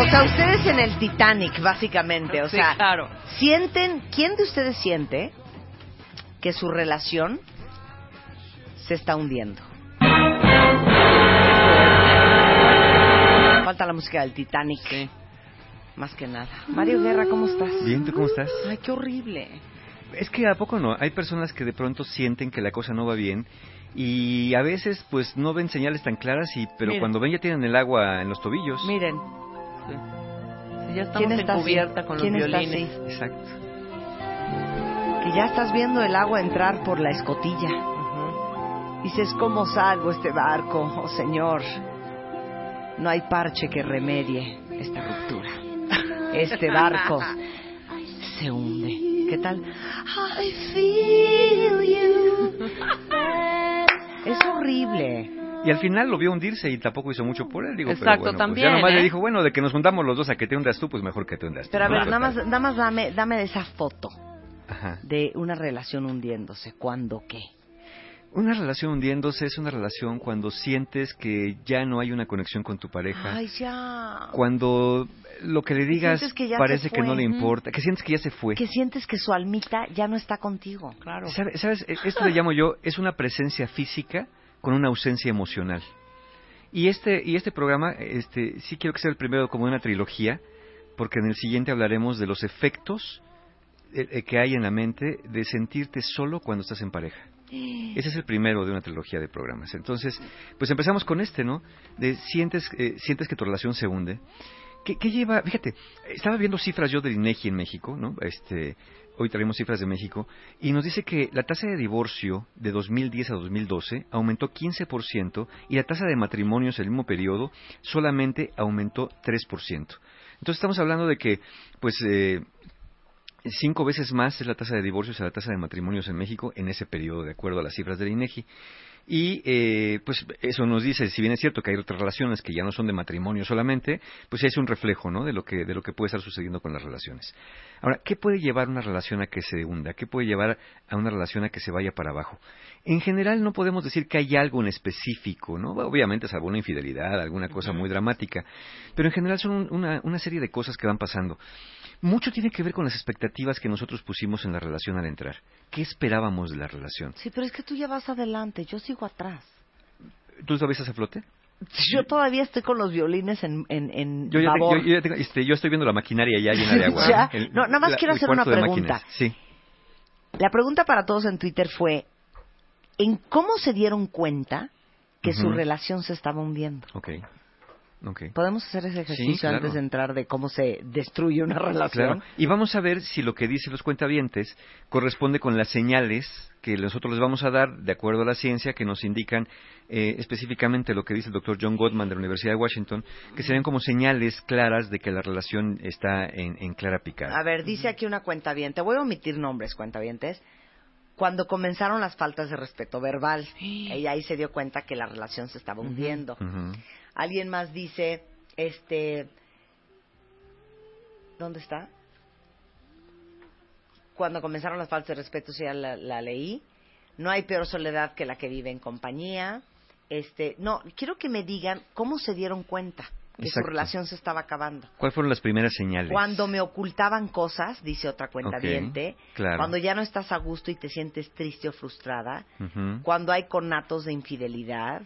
O sea, ustedes en el Titanic, básicamente. O Sí, sea, claro. sienten, ¿quién de ustedes siente que su relación se está hundiendo? Falta la música del Titanic. Más que nada. Mario Guerra, ¿cómo estás? Bien, ¿tú cómo estás? Ay, qué horrible. Es que a poco no, hay personas que de pronto sienten que la cosa no va bien y a veces pues no ven señales tan claras y pero Miren. cuando ven ya tienen el agua en los tobillos. Miren, Sí, ya estamos ¿quién en está así? cubierta con los ¿Quién está violines. así? Exacto. Que ya estás viendo el agua entrar por la escotilla. Ujú. Dices, ¿cómo salvo este barco? Oh, Señor, no hay parche que remedie esta ruptura. Este barco se hunde. ¿Qué tal? Es horrible. Y al final lo vio hundirse y tampoco hizo mucho por él, digo, pero Exacto, bueno, pues también, ya nomás ¿eh? le dijo, bueno, de que nos juntamos los dos a que te hundas tú, pues mejor que te hundas tú. Pero a ver, nada más, nada más dame, dame de esa foto Ajá. de una relación hundiéndose. ¿Cuándo qué? Una relación hundiéndose es una relación cuando sientes que ya no hay una conexión con tu pareja. Ay, ya. Cuando lo que le digas que ya parece que no le importa, que sientes que ya se fue. Que sientes que su almita ya no está contigo. Claro. ¿Sabe- ¿Sabes? E- Esto le llamo yo, es una presencia física con una ausencia emocional. Y este, y este programa, este, sí quiero que sea el primero como una trilogía, porque en el siguiente hablaremos de los efectos eh, eh, que hay en la mente de sentirte solo cuando estás en pareja. Ese es el primero de una trilogía de programas. Entonces, pues empezamos con este, ¿no? De sientes, eh, sientes que tu relación se hunde. ¿Qué, qué lleva? Fíjate, estaba viendo cifras yo del INEGI en México, ¿no? Este, hoy traemos cifras de México, y nos dice que la tasa de divorcio de 2010 a 2012 aumentó 15% y la tasa de matrimonios en el mismo periodo solamente aumentó 3%. Entonces estamos hablando de que, pues, eh, cinco veces más es la tasa de divorcios a la tasa de matrimonios en México en ese periodo, de acuerdo a las cifras del INEGI. Y eh, pues eso nos dice, si bien es cierto que hay otras relaciones que ya no son de matrimonio solamente, pues es un reflejo, ¿no? De lo que de lo que puede estar sucediendo con las relaciones. Ahora, ¿qué puede llevar una relación a que se hunda? ¿Qué puede llevar a una relación a que se vaya para abajo? En general no podemos decir que hay algo en específico, ¿no? Obviamente es alguna infidelidad, alguna cosa muy dramática, pero en general son un- una, una serie de cosas que van pasando. Mucho tiene que ver con las expectativas que nosotros pusimos en la relación al entrar. ¿Qué esperábamos de la relación? Sí, pero es que tú ya vas adelante, yo sigo atrás. ¿Tú estás a flote? Yo todavía estoy con los violines en, en, en Yo, ya te- yo- yo ya tengo- este, yo estoy viendo la maquinaria ya llena de agua. Ya. El- No, nada más la- quiero hacer una pregunta. Sí. La pregunta para todos en Twitter fue, ¿en cómo se dieron cuenta que su Ujú. relación se estaba hundiendo? Ok. ¿Podemos hacer ese ejercicio claro. antes de entrar de cómo se destruye una relación? Claro. Y vamos a ver si lo que dicen los cuentavientes corresponde con las señales que nosotros les vamos a dar, de acuerdo a la ciencia, que nos indican eh, específicamente lo que dice el doctor John Gottman de la Universidad de Washington, que serían como señales claras de que la relación está en, en clara picada. A ver, dice aquí una cuenta bien. Te voy a omitir nombres, cuentavientes. Cuando comenzaron las faltas de respeto verbal, ella ahí se dio cuenta que la relación se estaba hundiendo. Ujú. Alguien más dice, este, ¿dónde está? Cuando comenzaron las faltas de respeto, ya la, la leí. No hay peor soledad que la que vive en compañía. Este, no, quiero que me digan cómo se dieron cuenta que su relación se estaba acabando. ¿Cuáles fueron las primeras señales? Cuando me ocultaban cosas, dice otra cuenta claro. Cuando ya no estás a gusto y te sientes triste o frustrada. Cuando hay conatos de infidelidad.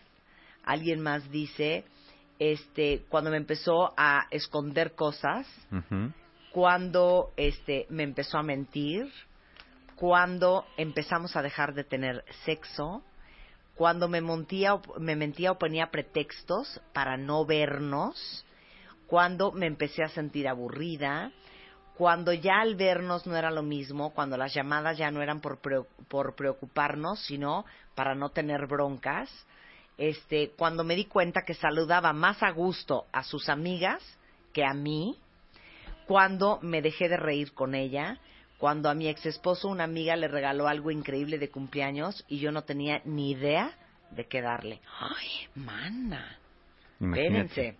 Alguien más dice, este, cuando me empezó a esconder cosas. Cuando este, me empezó a mentir. cuando empezamos a dejar de tener sexo, cuando me mentía, o- me mentía o ponía pretextos para no vernos, cuando me empecé a sentir aburrida, cuando ya al vernos no era lo mismo, cuando las llamadas ya no eran por, por preocuparnos, sino para no tener broncas, este, cuando me di cuenta que saludaba más a gusto a sus amigas que a mí, cuando me dejé de reír con ella, cuando a mi ex esposo una amiga le regaló algo increíble de cumpleaños y yo no tenía ni idea de qué darle. ¡Ay, mana! Imagínate. Espérense.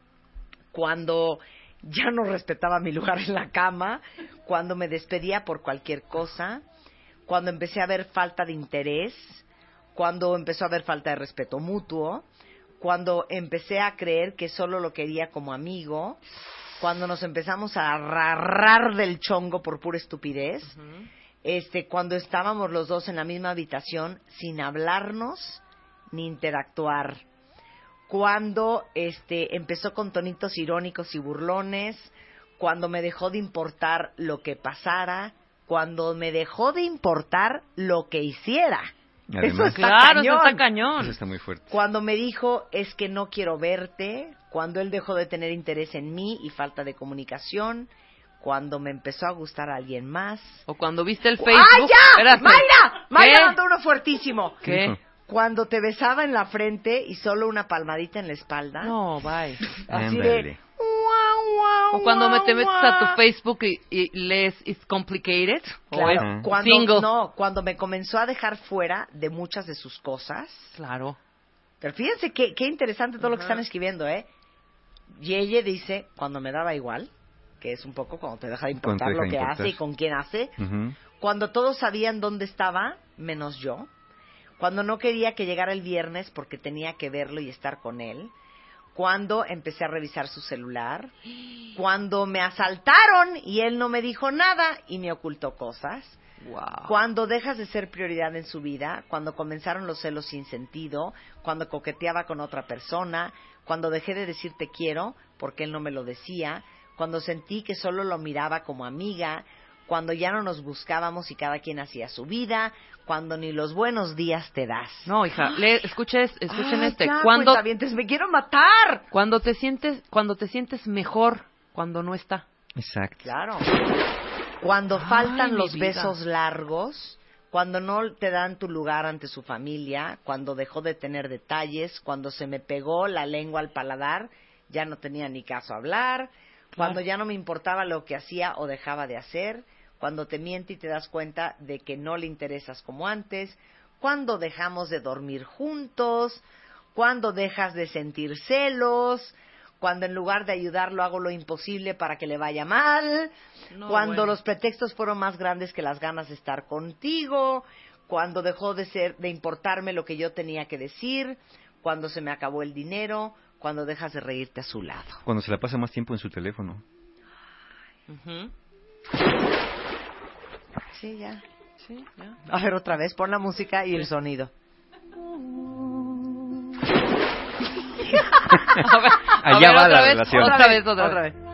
Cuando ya no respetaba mi lugar en la cama, cuando me despedía por cualquier cosa, cuando empecé a ver falta de interés, cuando empezó a haber falta de respeto mutuo, cuando empecé a creer que solo lo quería como amigo, cuando nos empezamos a agarrar del chongo por pura estupidez, este, cuando estábamos los dos en la misma habitación sin hablarnos ni interactuar, cuando este empezó con tonitos irónicos y burlones, cuando me dejó de importar lo que pasara, cuando me dejó de importar lo que hiciera. Eso Además, está Claro, eso cañón. está cañón. eso está muy fuerte. Cuando me dijo es que no quiero verte, cuando él dejó de tener interés en mí y falta de comunicación, cuando me empezó a gustar a alguien más. O cuando viste el Facebook. ¡Ay, ya! Espérate. ¡Mayra! ¡Mayra ¿Qué? mandó uno fuertísimo! ¿Qué? Cuando te besaba en la frente y solo una palmadita en la espalda. No, bye. Así de... "Guau, guau, O cuando me te metes a tu guau". Facebook y, y lees It's Complicated. O Claro, es Ajá. cuando, single. no, cuando me comenzó a dejar fuera de muchas de sus cosas. Claro. Pero fíjense qué, qué interesante todo lo que están escribiendo, ¿eh? Y ella dice, cuando me daba igual, que es un poco cuando te deja de importar deja lo que importar. hace y con quién hace, cuando todos sabían dónde estaba, menos yo, cuando no quería que llegara el viernes porque tenía que verlo y estar con él, cuando empecé a revisar su celular, cuando me asaltaron y él no me dijo nada y me ocultó cosas, Wow. cuando dejas de ser prioridad en su vida, cuando comenzaron los celos sin sentido, cuando coqueteaba con otra persona, cuando dejé de decir te quiero porque él no me lo decía, cuando sentí que solo lo miraba como amiga, cuando ya no nos buscábamos y cada quien hacía su vida, cuando ni los buenos días te das. No, hija, lee, escuches, escuchen Ay, este. ya, cuando, cuentavientes, me quiero matar. cuando te sientes, cuando te sientes mejor, cuando no está. Exacto. Claro. Cuando Ay, faltan los vida. besos largos, cuando no te dan tu lugar ante su familia, cuando dejó de tener detalles, cuando se me pegó la lengua al paladar, ya no tenía ni caso hablar, cuando ya no me importaba lo que hacía o dejaba de hacer, cuando te miente y te das cuenta de que no le interesas como antes, cuando dejamos de dormir juntos, cuando dejas de sentir celos, cuando en lugar de ayudarlo hago lo imposible para que le vaya mal, No, cuando bueno. los pretextos fueron más grandes que las ganas de estar contigo, cuando dejó de ser de importarme lo que yo tenía que decir, cuando se me acabó el dinero, cuando dejas de reírte a su lado. Cuando se la pasa más tiempo en su teléfono. Ujú. Sí, ya. Sí, ya. A ver otra vez, pon la música y el sonido. A ver, a Allá ver, va otra la vez, relación. Otra vez, otra, Otra vez. vez.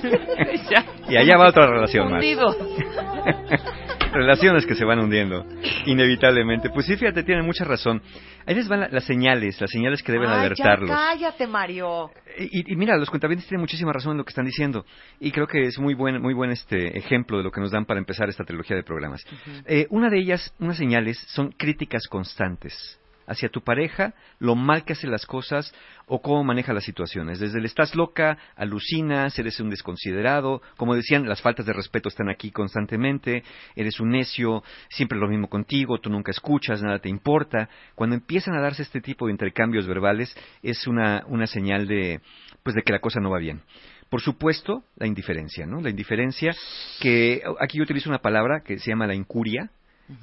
ya. Y allá va otra relación más. Relaciones que se van hundiendo, inevitablemente. Pues sí, fíjate, tienen mucha razón. Ahí les van la- las señales, las señales que deben Ay, alertarlos. ya cállate, Mario. Y, y mira, los cuentavientes tienen muchísima razón en lo que están diciendo. Y creo que es muy buen, muy buen este ejemplo de lo que nos dan para empezar esta trilogía de programas. Eh, una de ellas, unas señales, son críticas constantes hacia tu pareja, lo mal que hace las cosas o cómo maneja las situaciones. Desde el estás loca, alucinas, eres un desconsiderado, como decían, las faltas de respeto están aquí constantemente, eres un necio, siempre lo mismo contigo, tú nunca escuchas, nada te importa. Cuando empiezan a darse este tipo de intercambios verbales, es una, una señal de, pues de que la cosa no va bien. Por supuesto, la indiferencia, ¿no? La indiferencia, que aquí yo utilizo una palabra que se llama la incuria.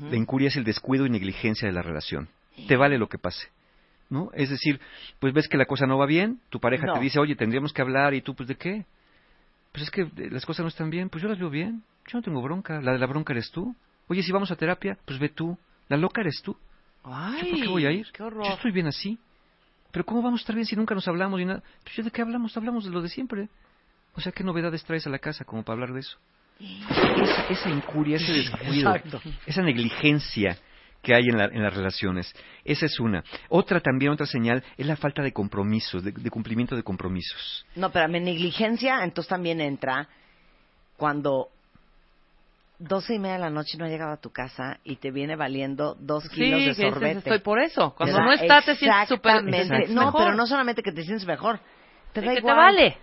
La incuria es el descuido y negligencia de la relación. Te vale lo que pase. ¿No? Es decir, pues ves que la cosa no va bien, tu pareja No. te dice, oye, tendríamos que hablar, y tú, pues, ¿de qué? Pues es que eh, las cosas no están bien, pues yo las veo bien, yo no tengo bronca, la de la bronca eres tú. Oye, si vamos a terapia, pues ve tú, la loca eres tú. Ay, ¿Yo por qué voy a ir? Qué. Yo estoy bien así. Pero ¿cómo vamos a estar bien si nunca nos hablamos y nada? Pues yo de qué hablamos, hablamos de lo de siempre. O sea, ¿qué novedades traes a la casa como para hablar de eso? esa, esa incuria, ese descuido, Exacto. esa negligencia que hay en, la- en las relaciones. Esa es una. Otra también, otra señal, es la falta de compromisos, de, de cumplimiento de compromisos. No, pero mi negligencia, entonces también entra cuando doce y media de la noche no ha llegado a tu casa y te viene valiendo dos Sí, kilos de sorbete. estoy por eso. Cuando no está, te sientes súper exactamente. No, pero no solamente que te sientes mejor. Te da que te igual. vale.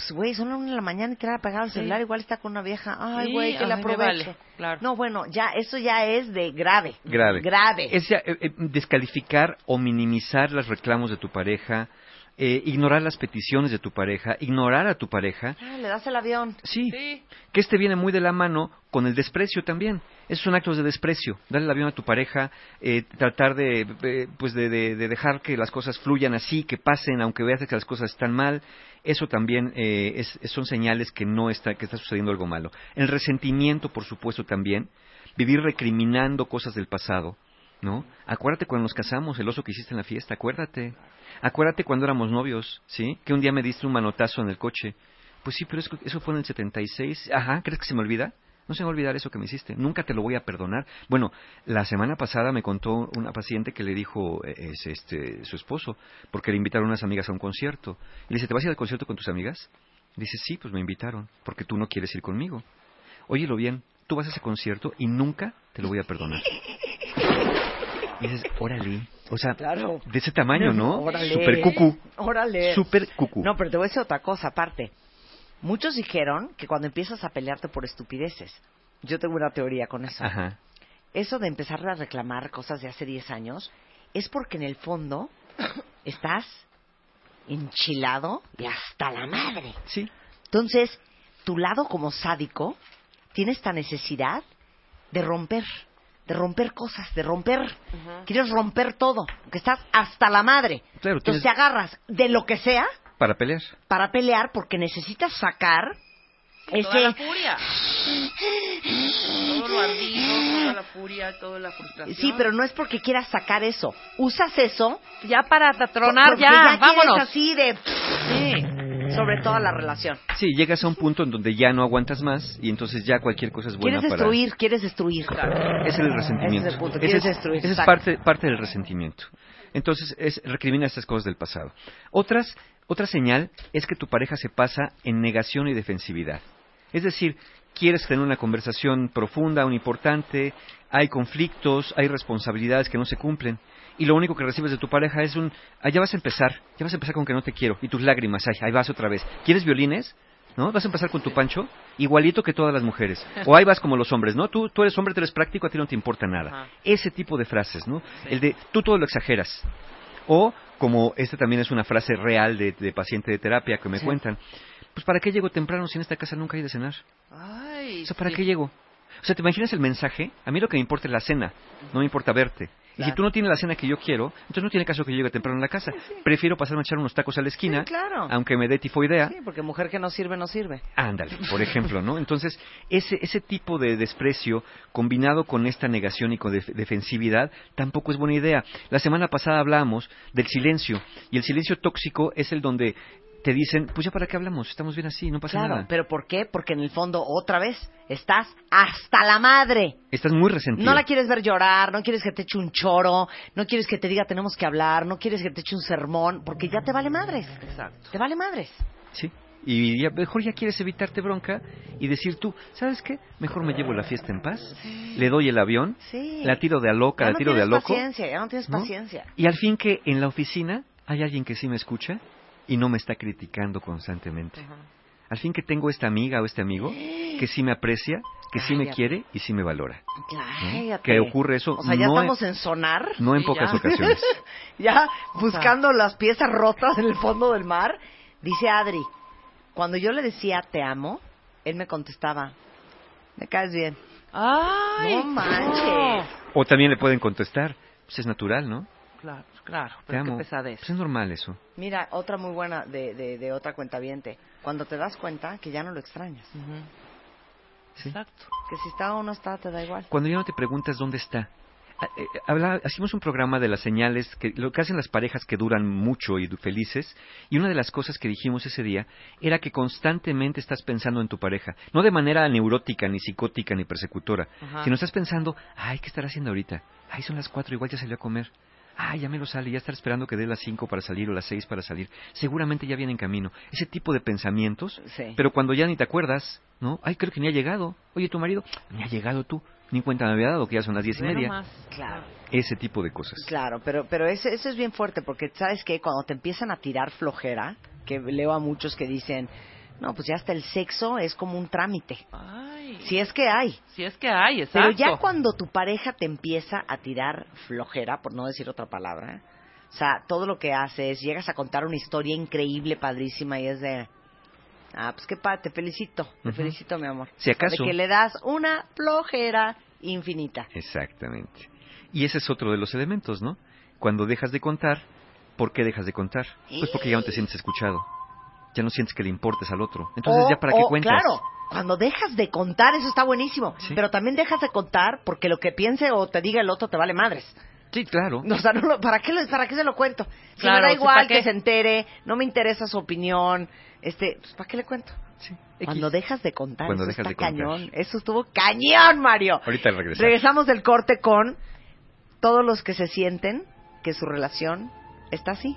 Pues, güey, son las una de la mañana y te va a el Sí. celular. Igual está con una vieja. Ay, Sí, güey, que la ay, vale, claro. No, bueno, ya, eso ya es de grave. Grave. Grave. Es ya, eh, eh, descalificar o minimizar los reclamos de tu pareja, eh, ignorar las peticiones de tu pareja, ignorar a tu pareja. Ah, le das el avión. Sí, Sí. que este viene muy de la mano con el desprecio también. Esos son actos de desprecio. Darle el avión a tu pareja, eh, tratar de, eh, pues de, de- de dejar que las cosas fluyan así, que pasen, aunque veas que las cosas están mal. Eso también eh, es- son señales que no está, que está sucediendo algo malo. El resentimiento, por supuesto, también. Vivir recriminando cosas del pasado. ¿No? Acuérdate cuando nos casamos, el oso que hiciste en la fiesta, acuérdate. Acuérdate cuando éramos novios, ¿sí? Que un día me diste un manotazo en el coche. Pues sí, pero eso fue en el 76. Ajá, ¿crees que se me olvida? No se me va a olvidar eso que me hiciste. Nunca te lo voy a perdonar. Bueno, la semana pasada me contó una paciente que le dijo eh, es, este, su esposo, porque le invitaron unas amigas a un concierto. Y le dice, ¿te vas a ir al concierto con tus amigas? Dice, sí, pues me invitaron, porque tú no quieres ir conmigo. Óyelo bien, tú vas a ese concierto y nunca te lo voy a perdonar. Y dices, órale. O sea, Claro. de ese tamaño, ¿no? Órale. Super cucú. Órale. Super cucú. No, pero te voy a decir otra cosa aparte. Muchos dijeron que cuando empiezas a pelearte por estupideces, yo tengo una teoría con eso. Ajá. Eso de empezar a reclamar cosas de hace 10 años es porque en el fondo estás enchilado y hasta la madre. Sí. Entonces, tu lado como sádico tiene esta necesidad de romper, de romper cosas, de romper. Quieres romper todo, que estás hasta la madre. Claro, Entonces tienes- te agarras de lo que sea Para pelear. para pelear porque necesitas sacar Toda la ese... furia. Todo lo ardido, toda la furia, toda la frustración. Sí, pero no es porque quieras sacar eso. Usas eso Ya para tronar, ya, quieres vámonos. así de... Sí. Sobre toda la relación. Sí, llegas a un punto en donde ya no aguantas más y entonces ya cualquier cosa es buena Quieres para... destruir, quieres destruir. Ese es el resentimiento. Ese es el punto, Ese quieres es, destruir, ese es parte, parte del resentimiento. Entonces, es, recrimina estas cosas del pasado. Otras, otra señal es que tu pareja se pasa en negación y defensividad. Es decir, quieres tener una conversación profunda, un importante, hay conflictos, hay responsabilidades que no se cumplen. Y lo único que recibes de tu pareja es un, ah, ya vas a empezar, ya vas a empezar con que no te quiero. Y tus lágrimas, ay, ahí vas otra vez. ¿Quieres violines? ¿No? Vas a empezar con tu pancho, igualito que todas las mujeres. O ahí vas como los hombres, ¿no? Tú, tú eres hombre, tú eres práctico, a ti no te importa nada. Ajá. Ese tipo de frases, ¿no? El de, tú todo lo exageras. O, como esta también es una frase real de, de paciente de terapia que me Sí. cuentan, pues ¿para qué llego temprano si en esta casa nunca hay de cenar? Ay, O sea, ¿para sí. qué llego? O sea, ¿te imaginas el mensaje? A mí lo que me importa es la cena, no me importa verte. Y si tú no tienes la cena que yo quiero, entonces no tiene caso que yo llegue temprano a la casa. Prefiero pasarme a echar unos tacos a la esquina, Sí, claro. aunque me dé tifoidea. Sí, porque mujer que no sirve, no sirve. Ándale, por ejemplo, ¿no? Entonces, ese, ese tipo de desprecio combinado con esta negación y con def- defensividad tampoco es buena idea. La semana pasada hablábamos del silencio y el silencio tóxico es el donde te dicen, pues ya para qué hablamos, estamos bien así, no pasa Claro, nada. pero ¿por qué? Porque en el fondo, otra vez, estás hasta la madre. Estás muy resentido. No la quieres ver llorar, no quieres que te eche un choro, no quieres que te diga tenemos que hablar, no quieres que te eche un sermón, porque ya te vale madres. Exacto. Te vale madres. Sí. Y ya, mejor ya quieres evitarte bronca y decir tú, ¿sabes qué? Mejor me llevo la fiesta en paz, le doy el avión, Sí. la tiro de a loca, ya la no tiro de a tienes loco. paciencia, ya no tienes ¿no? paciencia. Y al fin que en la oficina hay alguien que sí me escucha y no me está criticando constantemente. Al fin que tengo esta amiga o este amigo que sí me aprecia, que sí me Cállate. quiere y sí me valora. Cállate. Que ocurre eso O sea, ya no estamos en- en sonar. No en pocas ya. ocasiones. ya buscando las piezas rotas en el fondo del mar. Dice Adri, cuando yo le decía te amo, él me contestaba, me caes bien. Ay, No manches. O también le pueden contestar, pues es natural, ¿no? Claro, claro, Te pero amo. qué pesadez. Pues es normal eso. Mira, otra muy buena de, de, de otra cuentaviente. Cuando te das cuenta que ya no lo extrañas. Ujú. Sí. Exacto. Que si está o no está, te da igual. Cuando ya no te preguntas dónde está. eh, habla- hacíamos un programa de las señales, que lo que hacen las parejas que duran mucho y felices, y una de las cosas que dijimos ese día era que constantemente estás pensando en tu pareja, no de manera neurótica, ni psicótica, ni persecutora, Ajá. sino estás pensando, ay, ¿qué estará haciendo ahorita? Ay, son las cuatro, igual ya salió a comer. Ay, ya me lo sale, ya estar esperando que dé las cinco para salir o las seis para salir. Seguramente ya viene en camino. Ese tipo de pensamientos, Sí. pero cuando ya ni te acuerdas, ¿no? Ay, creo que ni ha llegado. Oye, tu marido, ni ha llegado tú. Ni cuenta me había dado que ya son las diez y media. nomás. Claro. Ese tipo de cosas. Claro, pero, pero ese, eso es bien fuerte porque, ¿sabes qué? Cuando te empiezan a tirar flojera, que leo a muchos que dicen, no, pues ya hasta el sexo es como un trámite. Ay. Si es que hay. Si es que hay, exacto. Pero ya cuando tu pareja te empieza a tirar flojera, por no decir otra palabra, o sea, todo lo que haces, llegas a contar una historia increíble, padrísima, y es de, ah, pues qué padre, te felicito, te felicito, mi amor. Si acaso. De que le das una flojera infinita. Exactamente. Y ese es otro de los elementos, ¿no? Cuando dejas de contar, ¿por qué dejas de contar? Pues porque ya no te sientes escuchado. Ya no sientes que le importes al otro. Entonces, O- ¿ya para qué o, cuentas? Claro, cuando dejas de contar, eso está buenísimo. Sí. Pero también dejas de contar porque lo que piense o te diga el otro te vale madres. Sí, claro. O sea, no lo- ¿para, qué, le- ¿para qué se lo cuento? Si Claro, me da igual que se entere, no me interesa su opinión, este, pues, ¿para qué le cuento? Sí. Cuando X. dejas de contar, Cuando eso dejas está de contar. cañón. Eso estuvo cañón, Mario. Ahorita regresamos. Regresamos del corte con todos los que se sienten que su relación está así.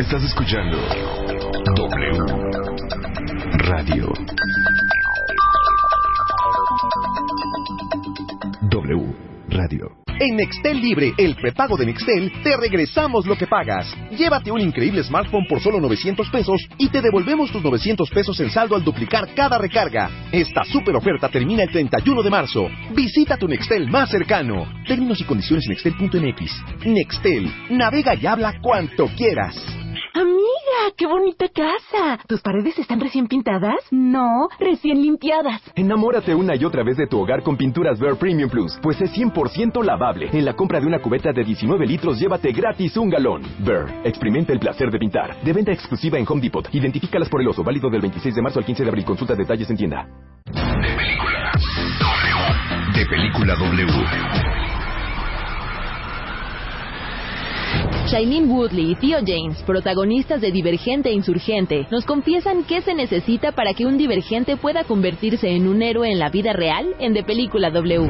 Estás escuchando W Radio. W Radio. En Nextel Libre, el prepago de Nextel, te regresamos lo que pagas. Llévate un increíble smartphone por solo 900 pesos y te devolvemos tus 900 pesos en saldo al duplicar cada recarga. Esta super oferta termina el 31 de marzo. Visita tu Nextel más cercano. Términos y condiciones en nextel.mx. Nextel, navega y habla cuanto quieras. Amiga, qué bonita casa. ¿Tus paredes están recién pintadas? No, recién limpiadas. Enamórate una y otra vez de tu hogar con pinturas Bear Premium Plus, pues es 100% lavable. En la compra de una cubeta de 19 litros, llévate gratis un galón. Bear, experimenta el placer de pintar. De venta exclusiva en Home Depot. Identifícalas por el oso, válido del 26 de marzo al 15 de abril. Consulta detalles en tienda. De película W. Shailene Woodley y Theo James, protagonistas de Divergente e Insurgente, nos confiesan qué se necesita para que un divergente pueda convertirse en un héroe en la vida real en de película W.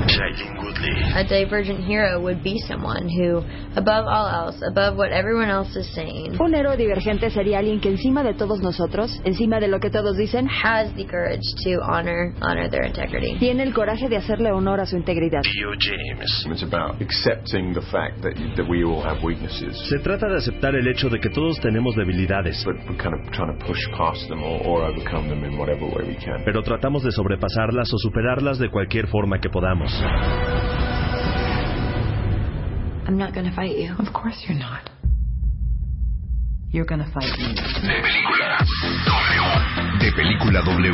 A divergent hero would be someone who, above all else, above what everyone else is saying, Un héroe divergente sería alguien que encima de todos nosotros, encima de lo que todos dicen, has the courage to honor honor their integrity. tiene el coraje de hacerle honor a su integridad. It's about accepting the fact that, that we all have weaknesses. Se trata de aceptar el hecho de que todos tenemos debilidades, pero tratamos de sobrepasarlas o superarlas de cualquier forma que podamos. I'm not going to fight you. Of course you're not. You're gonna fight me. De película W.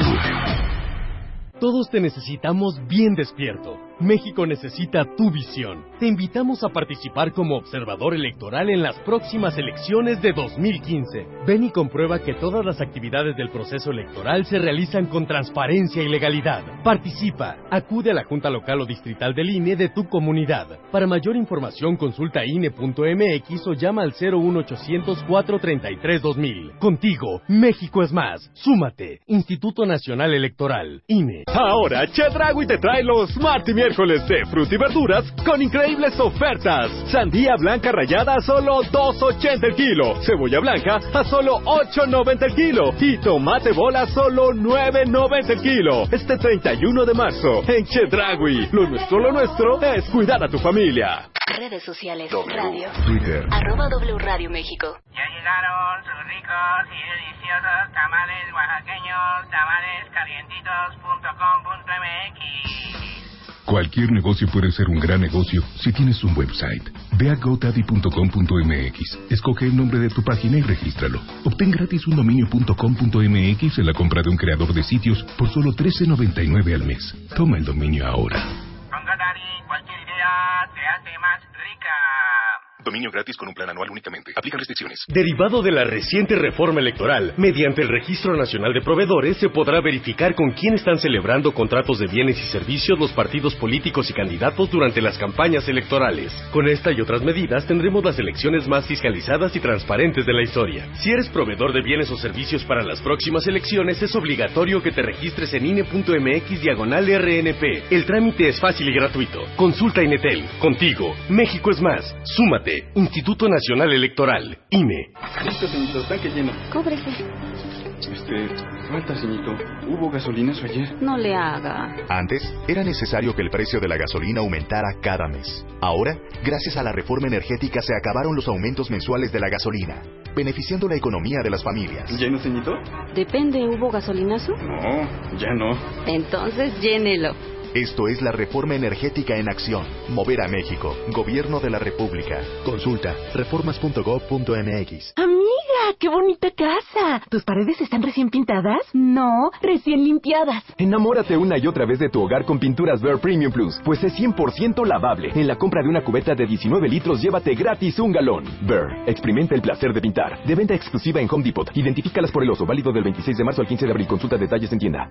Todos te necesitamos bien despierto. México necesita tu visión. Te invitamos a participar como observador electoral en las próximas elecciones de 2015. Ven y comprueba que todas las actividades del proceso electoral se realizan con transparencia y legalidad. Participa. Acude a la Junta Local o Distrital del INE de tu comunidad. Para mayor información consulta INE.mx o llama al 01800 433 2000. Contigo, México es más. Súmate. Instituto Nacional Electoral. INE. Ahora, Chedragui te trae los Marty miércoles de fruta y verduras con increíbles ofertas. Sandía blanca rallada a solo 2.80 el kilo. Cebolla blanca a solo 8.90 el kilo. Y tomate bola a solo 9.90 el kilo. Este 31 de marzo en Chedragui. Lo nuestro, lo nuestro es cuidar a tu familia. Redes sociales. W. Radio. Twitter. Arroba W Radio México. Ya llegaron sus ricos y deliciosos tamales oaxaqueños, tamalescalientitos.com.mx. Cualquier negocio puede ser un gran negocio si tienes un website. Ve a gotaddy.com.mx, escoge el nombre de tu página y regístralo. Obtén gratis un dominio.com.mx en la compra de un creador de sitios por solo $13.99 al mes. Toma el dominio ahora. Con GoDaddy, cualquier idea te hace más rica. Dominio gratis con un plan anual únicamente. Aplican restricciones. Derivado de la reciente reforma electoral, mediante el Registro Nacional de Proveedores se podrá verificar con quién están celebrando contratos de bienes y servicios los partidos políticos y candidatos durante las campañas electorales. Con esta y otras medidas tendremos las elecciones más fiscalizadas y transparentes de la historia. Si eres proveedor de bienes o servicios para las próximas elecciones, es obligatorio que te registres en INE.mx diagonal RNP. El trámite es fácil y gratuito. Consulta Inetel. Contigo. México es más. Súmate. Instituto Nacional Electoral. INE. Listo, señorito, tanque lleno. Cóbrese. Este, falta, señorito. ¿Hubo gasolinazo ayer? No le haga. Antes, era necesario que el precio de la gasolina aumentara cada mes. Ahora, gracias a la reforma energética, se acabaron los aumentos mensuales de la gasolina, beneficiando la economía de las familias. ¿Lleno, señorito? Depende, ¿hubo gasolinazo? No, ya no. Entonces llénelo. Esto es la reforma energética en acción. Mover a México. Gobierno de la República. Consulta reformas.gov.mx. Amiga, qué bonita casa. ¿Tus paredes están recién pintadas? No, recién limpiadas. Enamórate una y otra vez de tu hogar con pinturas Ver Premium Plus, pues es 100% lavable. En la compra de una cubeta de 19 litros, llévate gratis un galón. Ver, experimenta el placer de pintar. De venta exclusiva en Home Depot. Identifícalas por el oso, válido del 26 de marzo al 15 de abril. Consulta detalles en tienda.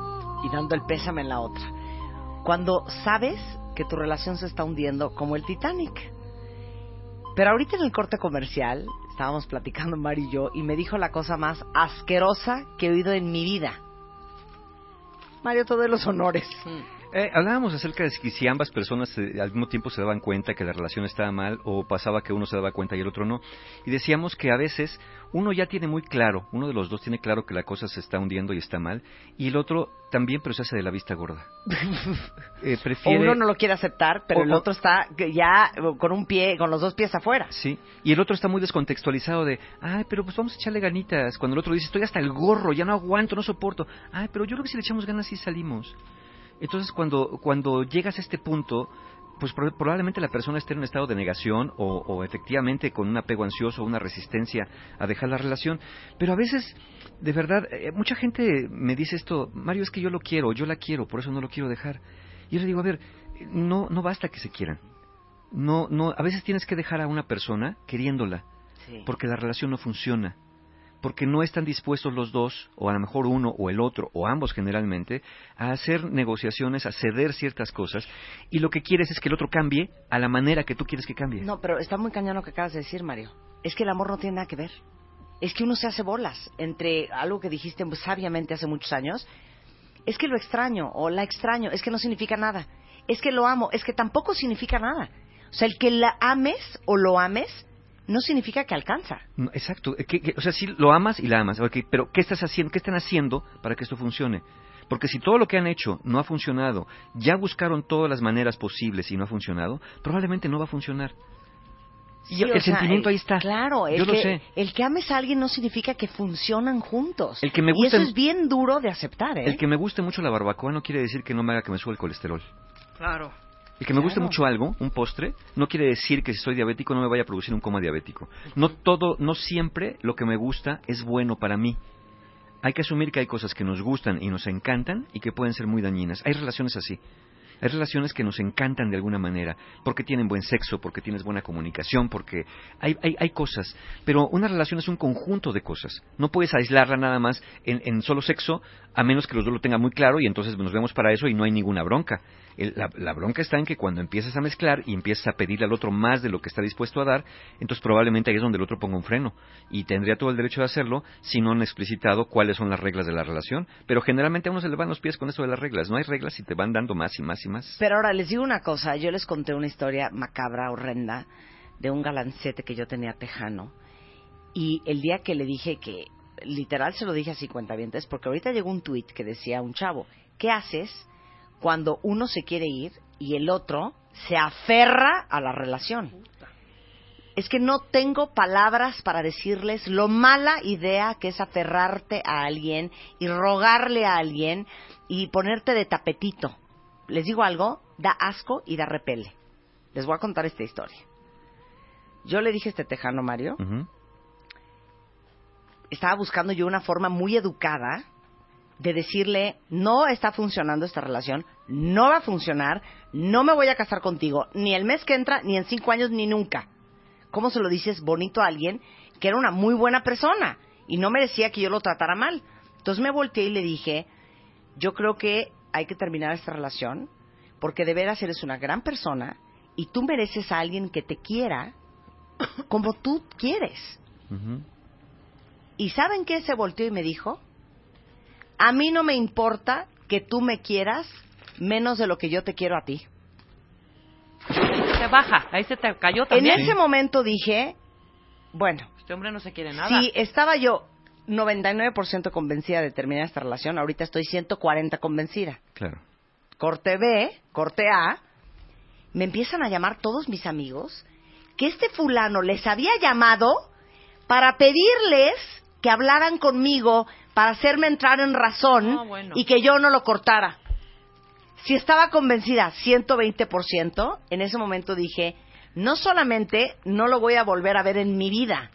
y dando el pésame en la otra. Cuando sabes que tu relación se está hundiendo como el Titanic. Pero ahorita en el corte comercial estábamos platicando Mari y yo y me dijo la cosa más asquerosa que he oído en mi vida. Mario, todos los honores. Eh, hablábamos acerca de si, ambas personas eh, al mismo tiempo se daban cuenta que la relación estaba mal o pasaba que uno se daba cuenta y el otro no. Y decíamos que a veces uno ya tiene muy claro, uno de los dos tiene claro que la cosa se está hundiendo y está mal, y el otro también, pero se hace de la vista gorda. Eh, O prefiere... uno no lo quiere aceptar, pero O- el o- otro está ya con un pie, con los dos pies afuera. Sí, y el otro está muy descontextualizado de, ay, pero pues vamos a echarle ganitas. Cuando el otro dice, estoy hasta el gorro, ya no aguanto, no soporto. Ay, pero yo creo que si le echamos ganas sí salimos. Entonces, cuando, cuando llegas a este punto, pues pro- probablemente la persona esté en un estado de negación o, o efectivamente con un apego ansioso, una resistencia a dejar la relación. Pero a veces, de verdad, eh, mucha gente me dice esto, Mario, es que yo lo quiero, yo la quiero, por eso no lo quiero dejar. Y yo le digo, a ver, no, no basta que se quieran. No, no, a veces tienes que dejar a una persona queriéndola, Sí. porque la relación no funciona, porque no están dispuestos los dos, o a lo mejor uno o el otro, o ambos generalmente, a hacer negociaciones, a ceder ciertas cosas, y lo que quieres es que el otro cambie a la manera que tú quieres que cambie. No, pero está muy cañón lo que acabas de decir, Mario. Es que el amor no tiene nada que ver. Es que uno se hace bolas entre algo que dijiste pues, sabiamente hace muchos años. Es que lo extraño o la extraño, es que no significa nada. Es que lo amo, es que tampoco significa nada. O sea, el que la ames o lo ames no significa que alcanza. No, exacto. eh, que- que- o sea, sí lo amas y la amas. pero ¿qué estás haciendo? ¿Qué están haciendo para que esto funcione? Porque si todo lo que han hecho no ha funcionado, ya buscaron todas las maneras posibles y no ha funcionado, probablemente no va a funcionar. Y el sea, sentimiento el- ahí está. Claro, el Yo lo que, sé. el que ames a alguien no significa que funcionan juntos. El que me y gusta- eso es bien duro de aceptar, ¿eh? El que me guste mucho la barbacoa no quiere decir que no me haga que me suba el colesterol. Claro. El que me guste mucho algo, un postre, no quiere decir que si soy diabético no me vaya a producir un coma diabético. No todo, no siempre lo que me gusta es bueno para mí. Hay que asumir que hay cosas que nos gustan y nos encantan y que pueden ser muy dañinas. Hay relaciones así. Hay relaciones que nos encantan de alguna manera, porque tienen buen sexo, porque tienes buena comunicación, porque hay, hay, hay cosas. Pero una relación es un conjunto de cosas. No puedes aislarla nada más en, en solo sexo, a menos que los dos lo tengan muy claro y entonces nos vemos para eso y no hay ninguna bronca. El- la, bronca está en que cuando empiezas a mezclar y empiezas a pedirle al otro más de lo que está dispuesto a dar, entonces probablemente ahí es donde el otro ponga un freno. Y tendría todo el derecho de hacerlo si no han explicitado cuáles son las reglas de la relación. Pero generalmente a uno se le van los pies con eso de las reglas. No hay reglas y te van dando más y más y más. Pero ahora les digo una cosa, yo les conté una historia macabra, horrenda, de un galancete que yo tenía tejano. Y el día que le dije que, literal se lo dije a 50 vientes, porque ahorita llegó un tuit que decía un chavo, ¿qué haces cuando uno se quiere ir y el otro se aferra a la relación? Es que no tengo palabras para decirles lo mala idea que es aferrarte a alguien y rogarle a alguien y ponerte de tapetito. Les digo algo, da asco y da repele. Les voy a contar esta historia. Yo le dije a este tejano Mario, estaba buscando yo una forma muy educada de decirle, no está funcionando esta relación, no va a funcionar, no me voy a casar contigo, ni el mes que entra, ni en cinco años, ni nunca. ¿Cómo se lo dices bonito a alguien que era una muy buena persona y no merecía que yo lo tratara mal? Entonces me volteé y le dije, yo creo que hay que terminar esta relación porque de veras eres una gran persona y tú mereces a alguien que te quiera como tú quieres. ¿Y saben qué? Se volteó y me dijo, a mí no me importa que tú me quieras menos de lo que yo te quiero a ti. Se baja, ahí se te cayó En también. ese momento dije, bueno, Este hombre no se quiere nada. si estaba yo 99% convencida de terminar esta relación, ahorita estoy 140 convencida. Claro. Corte B, corte A, me empiezan a llamar todos mis amigos que este fulano les había llamado para pedirles que hablaran conmigo para hacerme entrar en razón Ah, bueno. y que yo no lo cortara. Si estaba convencida 120%, en ese momento dije, no solamente no lo voy a volver a ver en mi vida,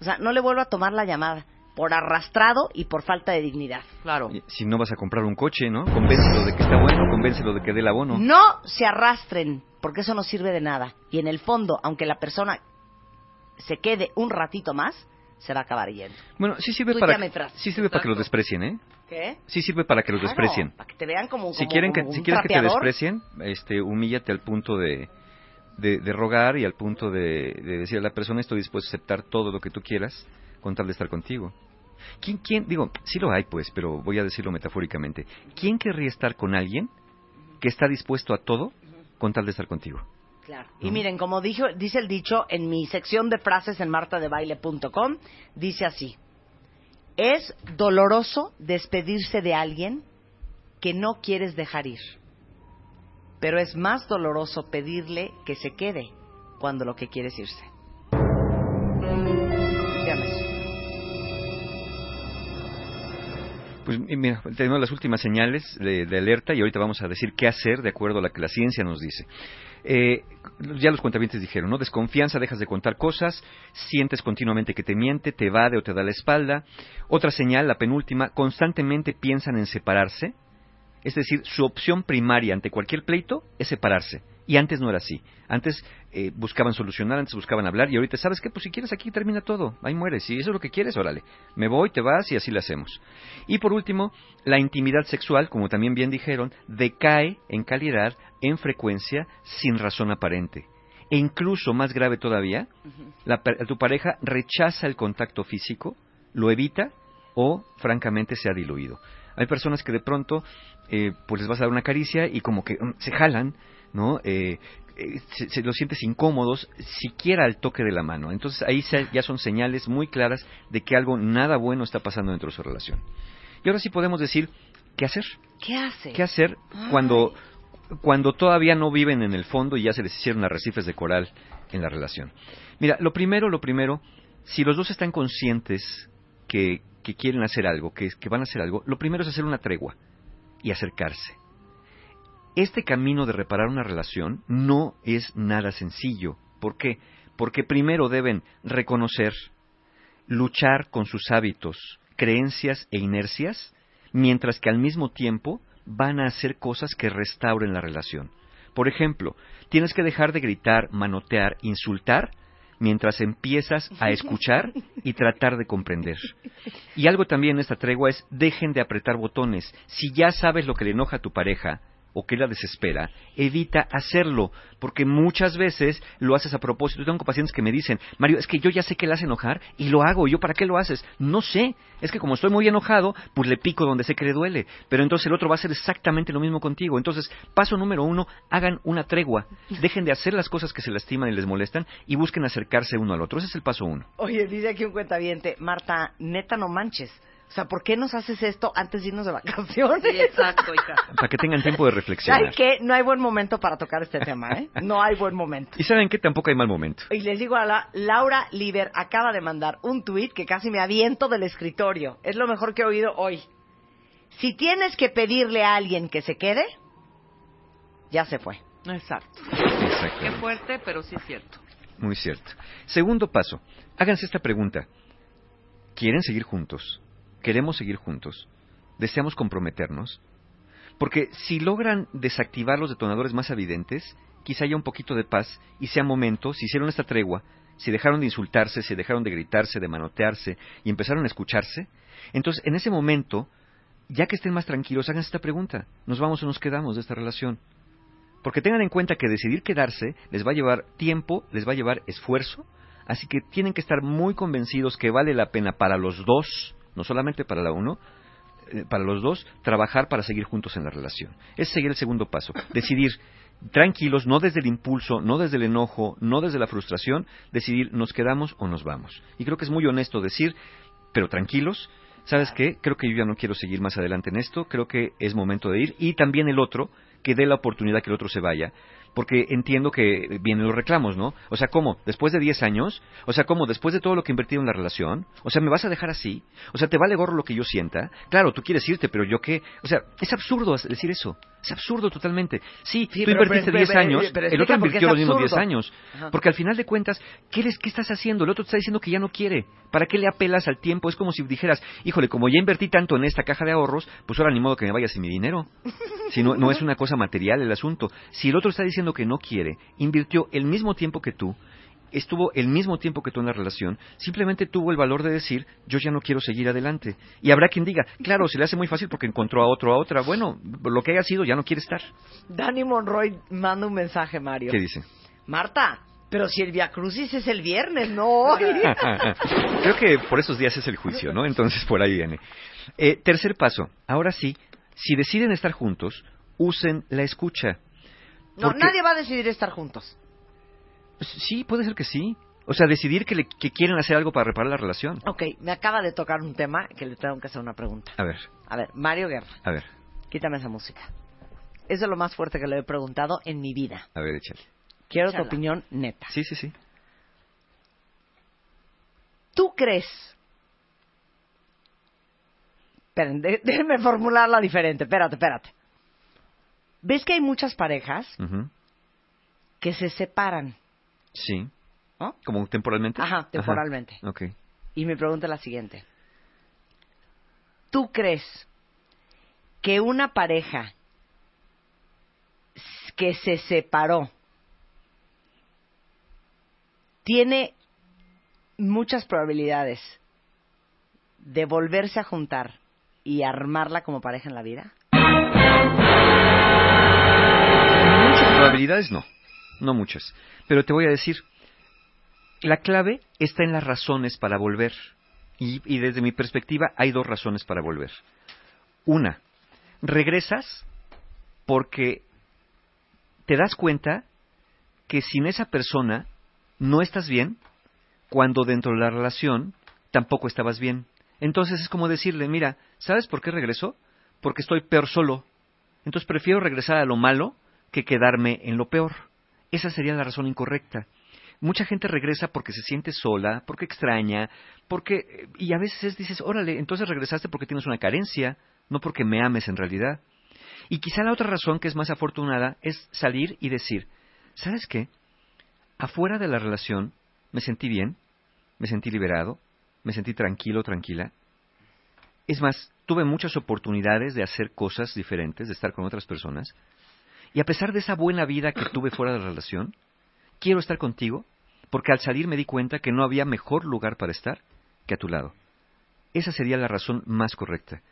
o sea, no le vuelvo a tomar la llamada por arrastrado y por falta de dignidad. Claro. Si no vas a comprar un coche, ¿no? Convéncelo de que está bueno, convéncelo de que dé el abono. No se arrastren, porque eso no sirve de nada. Y en el fondo, aunque la persona se quede un ratito más, se va a acabar yendo. Bueno, sí sirve para, sí sirve para que los desprecien, ¿eh? ¿Qué? Sí sirve para que los Claro, desprecien. Para que te vean como, Si como- quieren que, como si quieres que te desprecien, este, humíllate al punto de, de, de rogar y al punto de, de decir a la persona estoy dispuesto a aceptar todo lo que tú quieras con tal de estar contigo. ¿Quién, quién, digo, sí lo hay pues, pero voy a decirlo metafóricamente. ¿Quién querría estar con alguien que está dispuesto a todo con tal de estar contigo? Claro. Y miren, como dijo, dice el dicho en mi sección de frases en martadebaile.com, dice así: Es doloroso despedirse de alguien que no quieres dejar ir. Pero es más doloroso pedirle que se quede cuando lo que quiere es irse. Pues mira, tenemos las últimas señales de, de alerta y ahorita vamos a decir qué hacer de acuerdo a lo que la ciencia nos dice. Eh, ya los cuentavientes dijeron, ¿no? Desconfianza, dejas de contar cosas, sientes continuamente que te miente, te evade o te da la espalda. Otra señal, la penúltima, constantemente piensan en separarse. Es decir, su opción primaria ante cualquier pleito es separarse. Y antes no era así. Antes eh, buscaban solucionar, antes buscaban hablar y ahorita, ¿sabes qué? Pues si quieres aquí termina todo. Ahí mueres. Si eso es lo que quieres, órale. Me voy, te vas y así lo hacemos. Y por último, la intimidad sexual, como también bien dijeron, decae en calidad, en frecuencia, sin razón aparente. E incluso, más grave todavía, la tu pareja rechaza el contacto físico, lo evita o, francamente, se ha diluido. Hay personas que de pronto, eh, pues les vas a dar una caricia y como que mm, se jalan, ¿no? Eh, eh, se, se los sientes incómodos, siquiera al toque de la mano. Entonces ahí se- ya son señales muy claras de que algo nada bueno está pasando dentro de su relación. Y ahora sí podemos decir, ¿qué hacer? ¿Qué hace? ¿Qué hacer cuando, cuando todavía no viven en el fondo y ya se les hicieron arrecifes de coral en la relación? Mira, lo primero, lo primero, si los dos están conscientes que, que quieren hacer algo, que, que van a hacer algo, lo primero es hacer una tregua y acercarse. Este camino de reparar una relación no es nada sencillo. ¿Por qué? Porque primero deben reconocer, luchar con sus hábitos, creencias e inercias, mientras que al mismo tiempo van a hacer cosas que restauren la relación. Por ejemplo, tienes que dejar de gritar, manotear, insultar, mientras empiezas a escuchar y tratar de comprender. Y algo también en esta tregua es dejen de apretar botones. Si ya sabes lo que le enoja a tu pareja, o que la desespera, evita hacerlo, porque muchas veces lo haces a propósito. Tengo pacientes que me dicen, Mario, es que yo ya sé que le hace enojar y lo hago. ¿Yo para qué lo haces? No sé. Es que como estoy muy enojado, pues le pico donde sé que le duele. Pero entonces el otro va a hacer exactamente lo mismo contigo. Entonces, paso número uno, hagan una tregua. Dejen de hacer las cosas que se lastiman y les molestan y busquen acercarse uno al otro. Ese es el paso uno. Oye, dice aquí un cuentaviente, Marta, neta no manches. O sea, ¿por qué nos haces esto antes de irnos de vacaciones? Sí, exacto, hija. Para que tengan tiempo de reflexionar. ¿Sabes qué? No hay buen momento para tocar este tema, ¿eh? No hay buen momento. Y saben que tampoco hay mal momento. Y les digo a la, Laura Liber acaba de mandar un tuit que casi me aviento del escritorio. Es lo mejor que he oído hoy. Si tienes que pedirle a alguien que se quede, ya se fue. Exacto. Exacto. Qué fuerte, pero sí es cierto. Muy cierto. Segundo paso, háganse esta pregunta. ¿Quieren seguir juntos? ¿Queremos seguir juntos? ¿Deseamos comprometernos? Porque si logran desactivar los detonadores más evidentes, quizá haya un poquito de paz y sea momento, si hicieron esta tregua, si dejaron de insultarse, si dejaron de gritarse, de manotearse y empezaron a escucharse, entonces en ese momento, ya que estén más tranquilos, hagan esta pregunta, ¿nos vamos o nos quedamos de esta relación? Porque tengan en cuenta que decidir quedarse les va a llevar tiempo, les va a llevar esfuerzo, así que tienen que estar muy convencidos que vale la pena para los dos, no solamente para la uno, eh, para los dos, trabajar para seguir juntos en la relación. Es seguir el segundo paso, decidir tranquilos, no desde el impulso, no desde el enojo, no desde la frustración, decidir nos quedamos o nos vamos. Y creo que es muy honesto decir, pero tranquilos, ¿sabes qué? Creo que yo ya no quiero seguir más adelante en esto, creo que es momento de ir. Y también el otro, que dé la oportunidad que el otro se vaya, porque entiendo que vienen los reclamos, ¿no? O sea, ¿cómo? ¿Después de 10 años? O sea, ¿cómo? ¿Después de todo lo que he invertido en la relación? O sea, ¿me vas a dejar así? O sea, ¿te vale gorro lo que yo sienta? Claro, tú quieres irte, pero yo qué? O sea, es absurdo decir eso. Es absurdo totalmente. Sí, Sí, tú pero- invertiste pero- 10 pero- años, pero el otro invirtió los mismos 10 absurdo. años. Ajá. Porque al final de cuentas, ¿qué, les, ¿qué estás haciendo? El otro te está diciendo que ya no quiere. ¿Para qué le apelas al tiempo? Es como si dijeras, híjole, como ya invertí tanto en esta caja de ahorros, pues ahora ni modo que me vaya sin mi dinero. Si no, no es una cosa material el asunto. Si el otro está diciendo que no quiere, invirtió el mismo tiempo que tú, estuvo el mismo tiempo que tú en la relación, simplemente tuvo el valor de decir, yo ya no quiero seguir adelante. Y habrá quien diga, claro, se le hace muy fácil porque encontró a otro, a otra. Bueno, lo que haya sido ya no quiere estar. Dani Monroy manda un mensaje, Mario. ¿Qué dice? Marta, pero si el Via Crucis es el viernes, no hoy. Creo que por esos días es el juicio, ¿no? Entonces por ahí viene. Eh, tercer paso. Ahora sí, si deciden estar juntos, usen la escucha. No, Porque- nadie va a decidir estar juntos. Sí, puede ser que sí. O sea, decidir que, le- que quieren hacer algo para reparar la relación. Ok, me acaba de tocar un tema que le tengo que hacer una pregunta. A ver, A ver, Mario Guerra, a ver, quítame esa música. Es de lo más fuerte que le he preguntado en mi vida. a ver, échale. Quiero tu opinión neta. Sí, sí, sí. ¿Tú crees? Esperen, déjenme formularla diferente. Espérate, espérate. ¿Ves que hay muchas parejas que se separan? Sí. ¿No? ¿Como temporalmente? Ajá, temporalmente. Ok. Y mi pregunta es la siguiente. ¿Tú crees que una pareja que se separó tiene muchas probabilidades de volverse a juntar y armarla como pareja en la vida? Probabilidades no, no muchas. Pero te voy a decir, la clave está en las razones para volver. Y, y desde mi perspectiva hay dos razones para volver. Una, regresas porque te das cuenta que sin esa persona no estás bien cuando dentro de la relación tampoco estabas bien. Entonces es como decirle, mira, ¿sabes por qué regreso? Porque estoy peor solo. Entonces prefiero regresar a lo malo que quedarme en lo peor. Esa sería la razón incorrecta. Mucha gente regresa porque se siente sola, porque extraña, porque... Y a veces es, dices, órale, entonces regresaste porque tienes una carencia, no porque me ames en realidad. Y quizá la otra razón que es más afortunada es salir y decir, ¿sabes qué? Afuera de la relación me sentí bien, me sentí liberado, me sentí tranquilo, tranquila, Es más, tuve muchas oportunidades de hacer cosas diferentes, de estar con otras personas. Y a pesar de esa buena vida que tuve fuera de la relación, quiero estar contigo porque al salir me di cuenta que no había mejor lugar para estar que a tu lado. Esa sería la razón más correcta.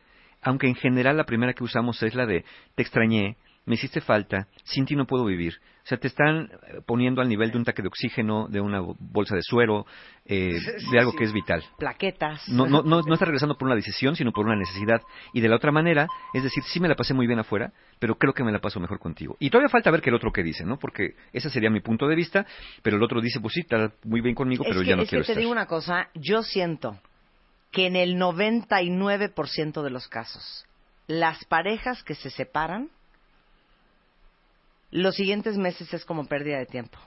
Aunque en general la primera que usamos es la de te extrañé, me hiciste falta, sin ti no puedo vivir. O sea, te están eh, poniendo al nivel de un taque de oxígeno, de una bolsa de suero, eh, de algo que es vital. Plaquetas. No, no, no, no estás regresando por una decisión, sino por una necesidad. Y de la otra manera, es decir, sí me la pasé muy bien afuera, pero creo que me la paso mejor contigo. Y todavía falta ver qué el otro que dice, ¿no? Porque ese sería mi punto de vista, pero el otro dice, pues sí, está muy bien conmigo, pero es que, ya no es quiero que te estar. digo una cosa, yo siento que en el 99% de los casos, las parejas que se separan, los siguientes meses es como pérdida de tiempo.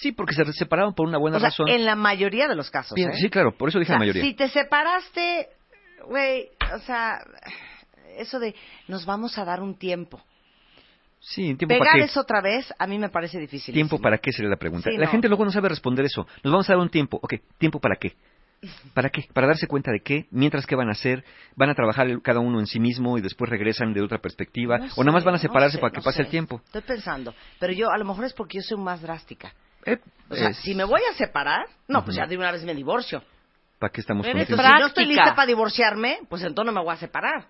Sí, porque se separaron por una buena o sea, razón. en la mayoría de los casos. Bien, ¿eh? Sí, claro, por eso dije O sea, la mayoría. Si te separaste, güey, o sea, eso de nos vamos a dar un tiempo. Sí, ¿tiempo para Pegar qué? eso otra vez, a mí me parece difícil. ¿Tiempo para qué sería la pregunta? Sí, la no. gente luego no sabe responder eso. Nos vamos a dar un tiempo. Ok, ¿tiempo para qué? ¿Para qué? Para darse cuenta de qué, mientras qué van a hacer, van a trabajar cada uno en sí mismo y después regresan de otra perspectiva, No o nada más van a no separarse sé, para que no pase sé. el tiempo. Estoy pensando, pero yo a lo mejor es porque yo soy más drástica. o sea, es- si me voy a separar, no, pues ya de una vez me divorcio. ¿Para qué estamos conscientes? si no estoy lista para divorciarme, pues entonces no me voy a separar.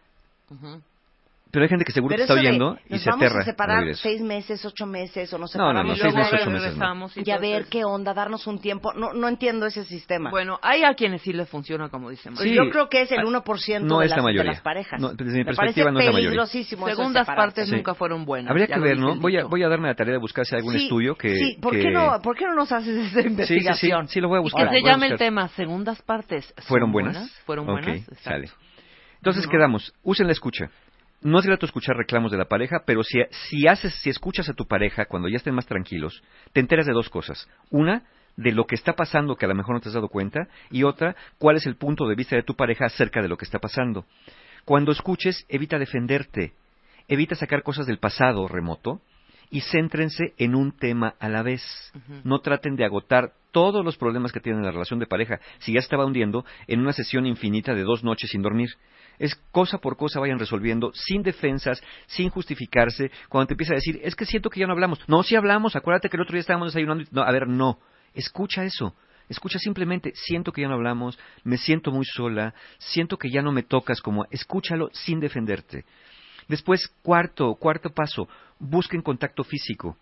Pero hay gente que seguro te está eso de, oyendo y se vamos aterra a al separar eso. seis meses, ocho meses o no No, separamos. no, no, y seis luego meses, a ocho meses no. y Y a ver qué onda, darnos un tiempo. No, no entiendo ese sistema. Bueno, hay a quienes sí les funciona, como dice María. Pues yo creo que es el 1% no de, es la las, de las parejas. No, desde mi Me perspectiva parece no es la mayoría. Segundas partes Sí. nunca fueron buenas. Habría que ver, ¿no? Voy a, voy a darme la tarea de buscar si hay algún Sí, estudio que... Sí, ¿por, que- qué no, ¿por qué no nos haces sí, investigación? sí, sí, lo voy a buscar. Que se a llame el tema Segundas partes. ¿Son ¿Fueron buenas? ¿Fueron buenas? Exacto. sale. Entonces No. quedamos, usen la escucha. No es grato escuchar reclamos de la pareja, pero si, si haces, si escuchas a tu pareja cuando ya estén más tranquilos, te enteras de dos cosas. Una, de lo que está pasando que a lo mejor no te has dado cuenta, y otra, cuál es el punto de vista de tu pareja acerca de lo que está pasando. Cuando escuches, evita defenderte, evita sacar cosas del pasado remoto y céntrense en un tema a la vez. No traten de agotar todos los problemas que tienen en la relación de pareja, si ya estaba hundiendo, en una sesión infinita de dos noches sin dormir. Es cosa por cosa vayan resolviendo, sin defensas, sin justificarse. Cuando te empieza a decir, es que siento que ya no hablamos. No, sí hablamos, acuérdate que el otro día estábamos desayunando. y- No, a ver, no. Escucha eso. Escucha simplemente, siento que ya no hablamos, me siento muy sola, siento que ya no me tocas como... Escúchalo sin defenderte. Después, cuarto, cuarto paso, busquen contacto físico.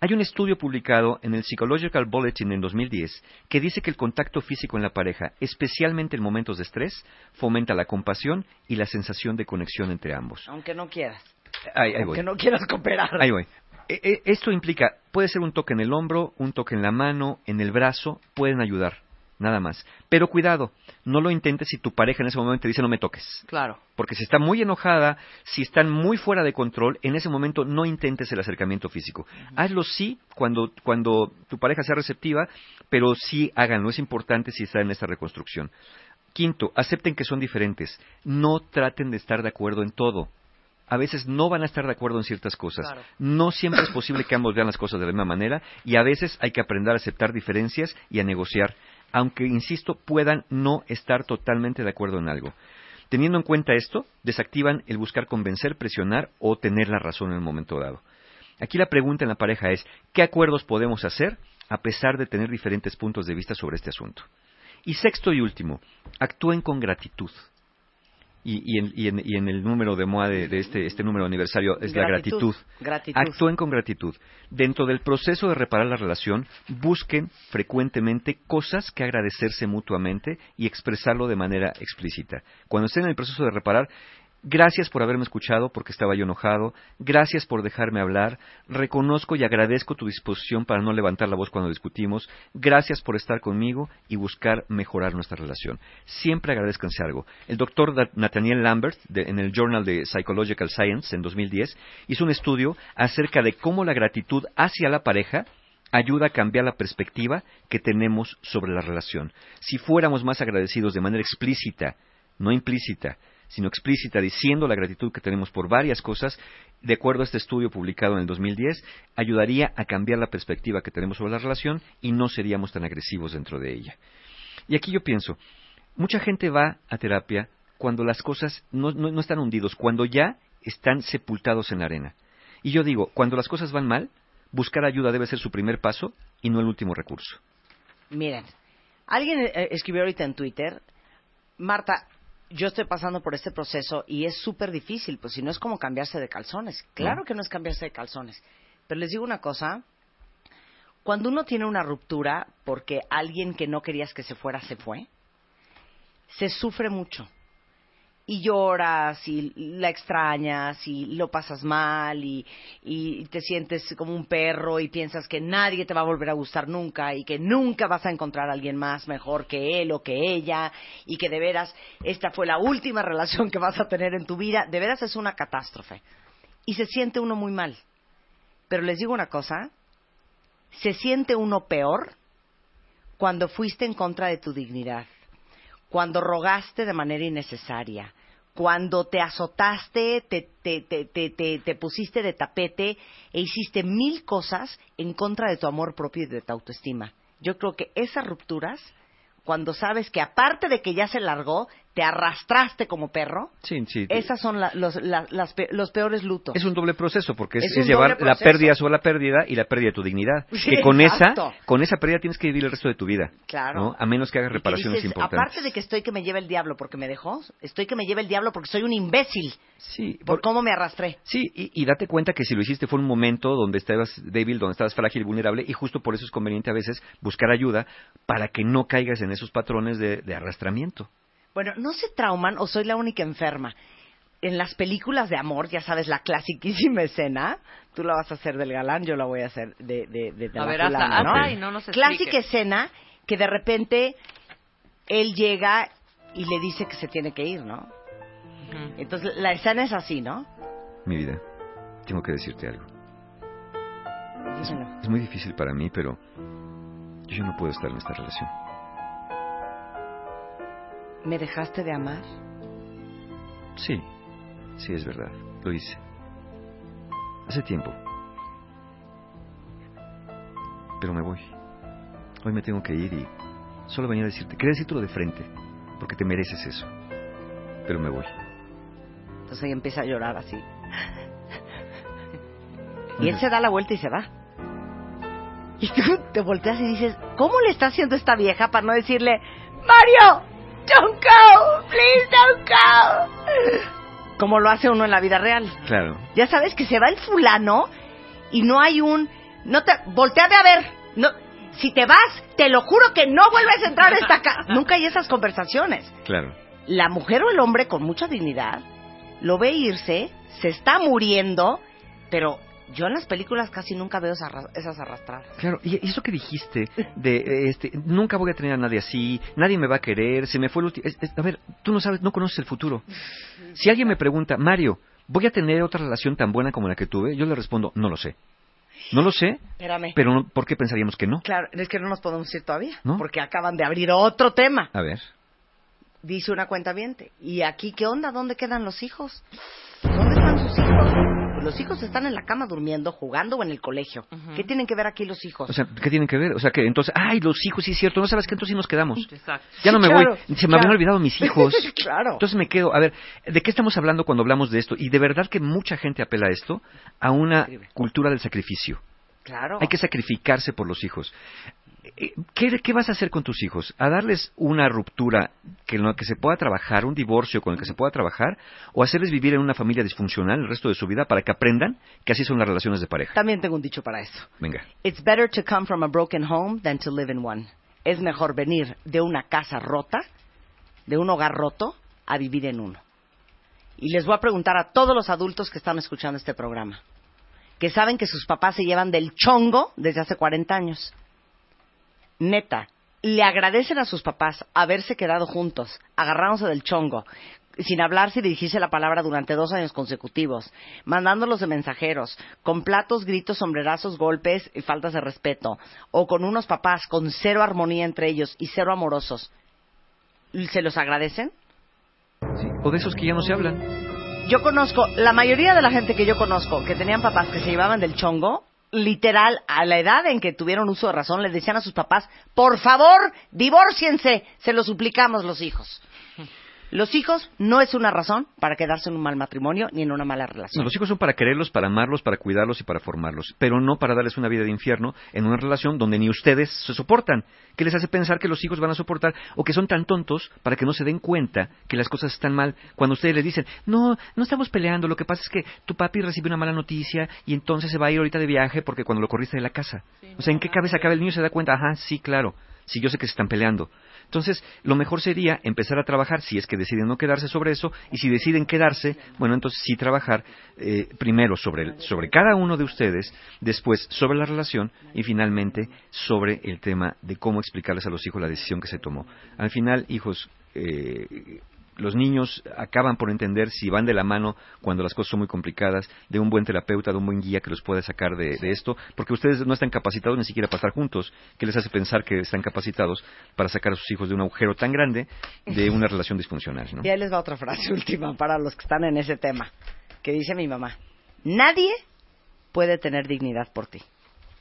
Hay un estudio publicado en el Psychological Bulletin en 2010 que dice que el contacto físico en la pareja, especialmente en momentos de estrés, fomenta la compasión y la sensación de conexión entre ambos. Aunque no quieras. Ahí, ahí voy. Aunque no quieras cooperar. Ahí voy. E- e- Esto implica, puede ser un toque en el hombro, un toque en la mano, en el brazo, pueden ayudar, nada más. Pero cuidado, no lo intentes si tu pareja en ese momento te dice no me toques. Claro. Porque si está muy enojada, si están muy fuera de control, en ese momento no intentes el acercamiento físico. Hazlo sí cuando, cuando tu pareja sea receptiva, pero sí háganlo. Es importante si está en esta reconstrucción. Quinto, acepten que son diferentes. No traten de estar de acuerdo en todo. A veces no van a estar de acuerdo en ciertas cosas. Claro. No siempre es posible que ambos vean las cosas de la misma manera y a veces hay que aprender a aceptar diferencias y a negociar, aunque, insisto, puedan no estar totalmente de acuerdo en algo. Teniendo en cuenta esto, desactivan el buscar convencer, presionar o tener la razón en el momento dado. Aquí la pregunta en la pareja es, ¿qué acuerdos podemos hacer a pesar de tener diferentes puntos de vista sobre este asunto? Y sexto y último, actúen con gratitud. Y, y en, y en- y en el número de MOA de, de este, este número aniversario es la Gratitud. gratitud. Gratitud. Actúen con gratitud. Dentro del proceso de reparar la relación, busquen frecuentemente cosas que agradecerse mutuamente y expresarlo de manera explícita. Cuando estén en el proceso de reparar, gracias por haberme escuchado porque estaba yo enojado, gracias por dejarme hablar, reconozco y agradezco tu disposición para no levantar la voz cuando discutimos, gracias por estar conmigo y buscar mejorar nuestra relación. Siempre agradezcanse algo. El doctor Nathaniel Lambert, de- en el Journal de Psychological Science en 2010, hizo un estudio acerca de cómo la gratitud hacia la pareja ayuda a cambiar la perspectiva que tenemos sobre la relación. Si fuéramos más agradecidos de manera explícita, no implícita, sino explícita, diciendo la gratitud que tenemos por varias cosas, de acuerdo a este estudio publicado en el 2010, ayudaría a cambiar la perspectiva que tenemos sobre la relación y no seríamos tan agresivos dentro de ella. Y aquí yo pienso, mucha gente va a terapia cuando las cosas no, no, no están hundidos, cuando ya están sepultados en la arena. Y yo digo, cuando las cosas van mal, buscar ayuda debe ser su primer paso y no el último recurso. Miren, alguien eh, escribió ahorita en Twitter, Marta, yo estoy pasando por este proceso y es súper difícil, pues si no es como cambiarse de calzones. Claro que no es cambiarse de calzones. Pero les digo una cosa, cuando uno tiene una ruptura porque alguien que no querías que se fuera se fue, se sufre mucho. Y lloras, y la extrañas, y lo pasas mal, y, te sientes como un perro, y piensas que nadie te va a volver a gustar nunca, y que nunca vas a encontrar a alguien más mejor que él o que ella, y que de veras esta fue la última relación que vas a tener en tu vida. De veras es una catástrofe. Y se siente uno muy mal. Pero les digo una cosa, se siente uno peor cuando fuiste en contra de tu dignidad, cuando rogaste de manera innecesaria, cuando te azotaste, te, te, te, te, te- te pusiste de tapete e hiciste mil cosas en contra de tu amor propio y de tu autoestima. Yo creo que esas rupturas, cuando sabes que aparte de que ya se largó, te arrastraste como perro, Sí, sí. esas son la- los, la- las pe- los peores lutos. Es un doble proceso, porque es, Es es un llevar la pérdida sobre la pérdida y la pérdida de tu dignidad. Sí, que con exacto. esa, con esa pérdida tienes que vivir el resto de tu vida. Claro. ¿no? A menos que hagas reparaciones dices, importantes. Aparte de que estoy que me lleva el diablo porque me dejó, estoy que me lleva el diablo porque soy un imbécil. Sí. Por cómo me arrastré. Sí, y, y date cuenta que si lo hiciste fue un momento donde estabas débil, donde estabas frágil y vulnerable, y justo por eso es conveniente a veces buscar ayuda para que no caigas en esos patrones de, de arrastramiento. Bueno, ¿no se trauman o soy la única enferma? En las películas de amor, ya sabes, la clasiquísima escena, tú la vas a hacer del galán, yo la voy a hacer de, de, de, de A la ver, hasta- fulana, ¿no? hasta ahí, no nos Clásica escena que de repente él llega y le dice que se tiene que ir, ¿no? Entonces la escena es así, ¿no? Mi vida, tengo que decirte algo. Dímelo. Es muy difícil para mí, pero yo no puedo estar en esta relación. ¿Me dejaste de amar? Sí, sí es verdad, lo hice. Hace tiempo. Pero me voy. Hoy me tengo que ir y solo venía a decirte, quería decírtelo de frente, porque te mereces eso. Pero me voy. Entonces ella empieza a llorar así. Y él se da la vuelta y se va. Y tú te volteas y dices, ¿cómo le está haciendo esta vieja para no decirle, Mario, don't go, please don't go? Como lo hace uno en la vida real. Claro. Ya sabes que se va el fulano y no hay un, no te, volteame a ver, no, si te vas, te lo juro que no vuelves a entrar a esta casa. Nunca hay esas conversaciones. Claro. La mujer o el hombre con mucha dignidad lo ve irse, se está muriendo, pero yo en las películas casi nunca veo esas, arra- esas arrastradas. Claro, y eso que dijiste de eh, este, nunca voy a tener a nadie así, nadie me va a querer, se me fue el último. A ver, tú no sabes, no conoces el futuro. Si alguien me pregunta, Mario, ¿voy a tener otra relación tan buena como la que tuve? Yo le respondo, no lo sé. No lo sé, Espérame. pero no- ¿por qué pensaríamos que no? Claro, es que no nos podemos ir todavía, ¿No? porque acaban de abrir otro tema. A ver. Dice una cuenta ¿Y aquí qué onda? ¿Dónde quedan los hijos? ¿Dónde los hijos están en la cama durmiendo, jugando o en el colegio. ¿Qué tienen que ver aquí los hijos? O sea, ¿qué tienen que ver? O sea, que entonces, ay, los hijos, sí es cierto, no sabes que entonces sí nos quedamos. Exacto. Ya no Sí, me claro, voy, se me claro. habían olvidado mis hijos. claro. Entonces me quedo, a ver, ¿de qué estamos hablando cuando hablamos de esto? Y de verdad que mucha gente apela a esto, a una cultura del sacrificio. Claro. Hay que sacrificarse por los hijos. Eh, ¿Qué, qué vas a hacer con tus hijos? ¿A darles una ruptura que en la que se pueda trabajar, un divorcio con el que se pueda trabajar? ¿O hacerles vivir en una familia disfuncional el resto de su vida para que aprendan que así son las relaciones de pareja? También tengo un dicho para eso. Venga. It's better to come from a broken home than to live in one. Es mejor venir de una casa rota, de un hogar roto, a vivir en uno. Y les voy a preguntar a todos los adultos que están escuchando este programa, que saben que sus papás se llevan del chongo desde hace 40 años. Neta, le agradecen a sus papás haberse quedado juntos, agarrándose del chongo, sin hablarse y dirigirse la palabra durante dos años consecutivos, mandándolos de mensajeros, con platos, gritos, sombrerazos, golpes y faltas de respeto, o con unos papás con cero armonía entre ellos y cero amorosos. ¿Se los agradecen? O de esos que ya no se hablan. Yo conozco, la mayoría de la gente que yo conozco que tenían papás que se llevaban del chongo, literal, a la edad en que tuvieron uso de razón, le decían a sus papás, por favor, divórciense, se lo suplicamos los hijos. Los hijos no es una razón para quedarse en un mal matrimonio ni en una mala relación. No, los hijos son para quererlos, para amarlos, para cuidarlos y para formarlos, pero no para darles una vida de infierno en una relación donde ni ustedes se soportan, que les hace pensar que los hijos van a soportar o que son tan tontos para que no se den cuenta que las cosas están mal cuando ustedes les dicen, no, no estamos peleando, lo que pasa es que tu papi recibe una mala noticia y entonces se va a ir ahorita de viaje porque cuando lo corriste de la casa. o sea, ¿en qué cabeza cabe el niño se da cuenta? Ajá, sí, claro, sí, yo sé que se están peleando. Entonces, lo mejor sería empezar a trabajar, si es que deciden no quedarse sobre eso, y si deciden quedarse, bueno, entonces sí trabajar eh, primero sobre, sobre cada uno de ustedes, después sobre la relación y finalmente sobre el tema de cómo explicarles a los hijos la decisión que se tomó. Al final, hijos, eh, los niños acaban por entender si van de la mano cuando las cosas son muy complicadas, de un buen terapeuta, de un buen guía que los pueda sacar de, de esto, porque ustedes no están capacitados ni siquiera para estar juntos, que les hace pensar que están capacitados para sacar a sus hijos de un agujero tan grande de una relación disfuncional. ¿no? Y ahí les va otra frase última para los que están en ese tema, que dice mi mamá. Nadie puede tener dignidad por ti.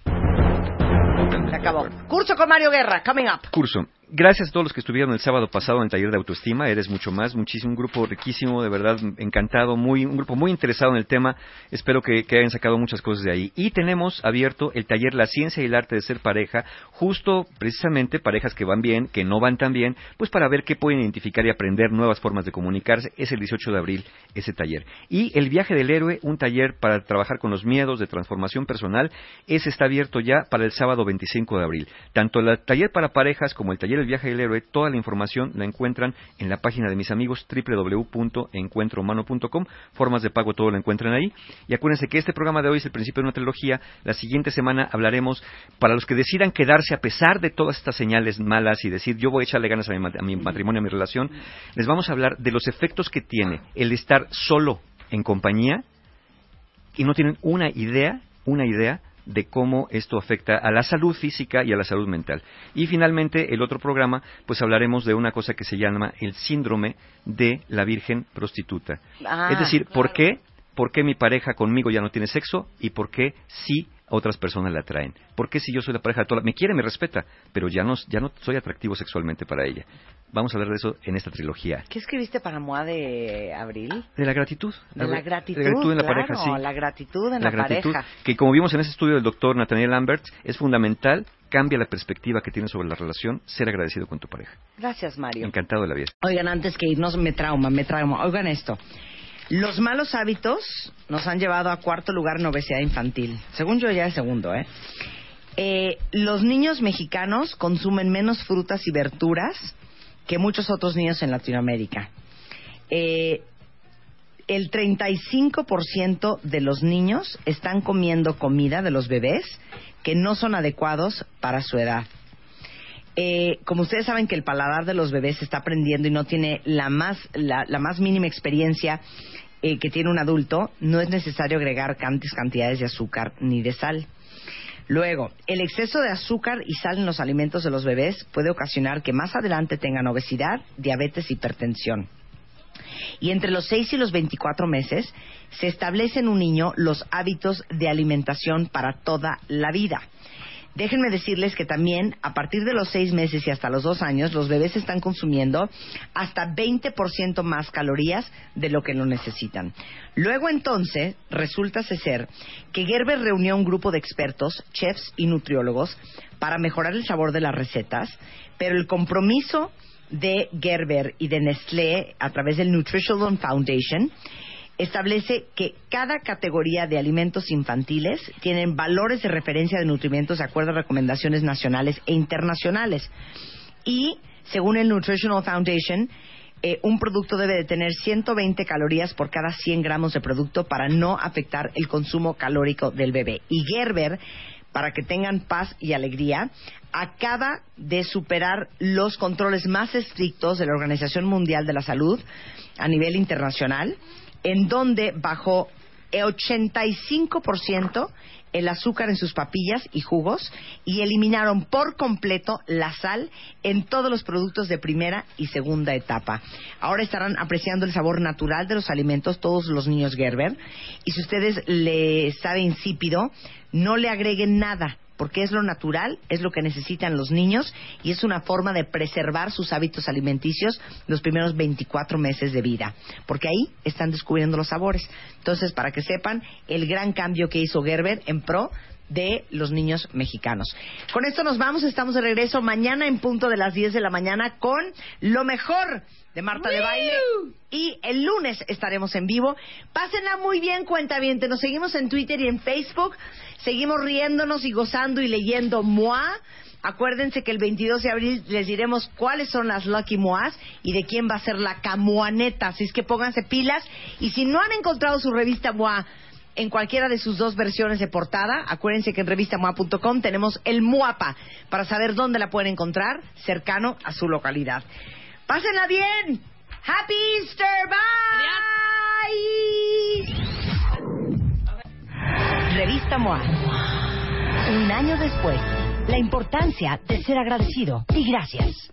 Se acabó. Curso con Mario Guerra, coming up. Curso. Gracias a todos los que estuvieron el sábado pasado en el taller de autoestima. Eres mucho más, muchísimo, un grupo riquísimo, de verdad, encantado, muy, un grupo muy interesado en el tema. Espero que, que hayan sacado muchas cosas de ahí. Y tenemos abierto el taller La ciencia y el arte de ser pareja, justo precisamente parejas que van bien, que no van tan bien, pues para ver qué pueden identificar y aprender nuevas formas de comunicarse. Es el 18 de abril ese taller. Y el viaje del héroe, un taller para trabajar con los miedos de transformación personal, ese está abierto ya para el sábado 25 de abril. Tanto el taller para parejas como el taller El viaje del héroe, toda la información la encuentran en la página de mis amigos www.encuentrohumano.com. Formas de pago todo lo encuentran ahí. Y acuérdense que este programa de hoy es el principio de una trilogía. La siguiente semana hablaremos para los que decidan quedarse a pesar de todas estas señales malas y decir yo voy a echarle ganas a mi, a mi matrimonio, a mi relación. Les vamos a hablar de los efectos que tiene el estar solo en compañía y no tienen una idea, una idea de cómo esto afecta a la salud física y a la salud mental. Y finalmente, el otro programa, pues hablaremos de una cosa que se llama el síndrome de la virgen prostituta. Ah, es decir, ¿por qué? ¿Por qué mi pareja conmigo ya no tiene sexo? ¿Y por qué sí otras personas la atraen? ¿Por qué si yo soy la pareja de toda la... Me quiere, me respeta, pero ya no, ya no soy atractivo sexualmente para ella. Vamos a hablar de eso en esta trilogía. ¿Qué escribiste para MOA de abril? De la gratitud. De la gratitud, De la gratitud en la claro, pareja, sí. la gratitud en la la, gratitud, pareja. que como vimos en ese estudio del doctor Nathaniel Lambert, es fundamental, cambia la perspectiva que tienes sobre la relación, ser agradecido con tu pareja. Gracias, Mario. Encantado de la vida. Oigan, antes que irnos, me trauma, me trauma. Oigan esto. Los malos hábitos nos han llevado a cuarto lugar en obesidad infantil. Según yo, ya es segundo, ¿eh? Eh, los niños mexicanos consumen menos frutas y verduras que muchos otros niños en Latinoamérica. Eh, el 35% de los niños están comiendo comida de los bebés que no son adecuados para su edad. Eh, como ustedes saben que el paladar de los bebés está aprendiendo y no tiene la más, la, la más mínima experiencia eh, que tiene un adulto, no es necesario agregar cantidades de azúcar ni de sal. Luego, el exceso de azúcar y sal en los alimentos de los bebés puede ocasionar que más adelante tengan obesidad, diabetes hipertensión. Y entre los 6 y los 24 meses se establecen en un niño los hábitos de alimentación para toda la vida. Déjenme decirles que también a partir de los 6 meses y hasta los 2 años los bebés están consumiendo hasta 20% más calorías de lo que lo necesitan. Luego entonces resulta ser que Gerber reunió un grupo de expertos, chefs y nutriólogos para mejorar el sabor de las recetas, pero el compromiso de Gerber y de Nestlé a través del Nutritional Foundation establece que cada categoría de alimentos infantiles tienen valores de referencia de nutrimentos de acuerdo a recomendaciones nacionales e internacionales. Y, según el Nutritional Foundation, eh, un producto debe de tener 120 calorías por cada 100 gramos de producto para no afectar el consumo calórico del bebé. Y Gerber, para que tengan paz y alegría, acaba de superar los controles más estrictos de la Organización Mundial de la Salud a nivel internacional, en donde bajó el 85% el azúcar en sus papillas y jugos y eliminaron por completo la sal en todos los productos de primera y segunda etapa. Ahora estarán apreciando el sabor natural de los alimentos todos los niños Gerber y si ustedes le sabe insípido, no le agreguen nada, porque es lo natural, es lo que necesitan los niños y es una forma de preservar sus hábitos alimenticios los primeros 24 meses de vida, porque ahí están descubriendo los sabores. Entonces, para que sepan el gran cambio que hizo Gerber en pro de los niños mexicanos. Con esto nos vamos, estamos de regreso mañana en punto de las 10 de la mañana con lo mejor de Marta de Baile y el lunes estaremos en vivo. Pásenla muy bien, cuenta bien. Nos seguimos en Twitter y en Facebook. Seguimos riéndonos y gozando y leyendo MOA. Acuérdense que el 22 de abril les diremos cuáles son las Lucky Moas y de quién va a ser la camuaneta. Así es que pónganse pilas. Y si no han encontrado su revista MOA en cualquiera de sus dos versiones de portada, acuérdense que en revistamoa.com tenemos el MOAPA para saber dónde la pueden encontrar cercano a su localidad. Pásenla bien. Happy Easter. Bye. Revista MOA. Un año después, la importancia de ser agradecido y gracias.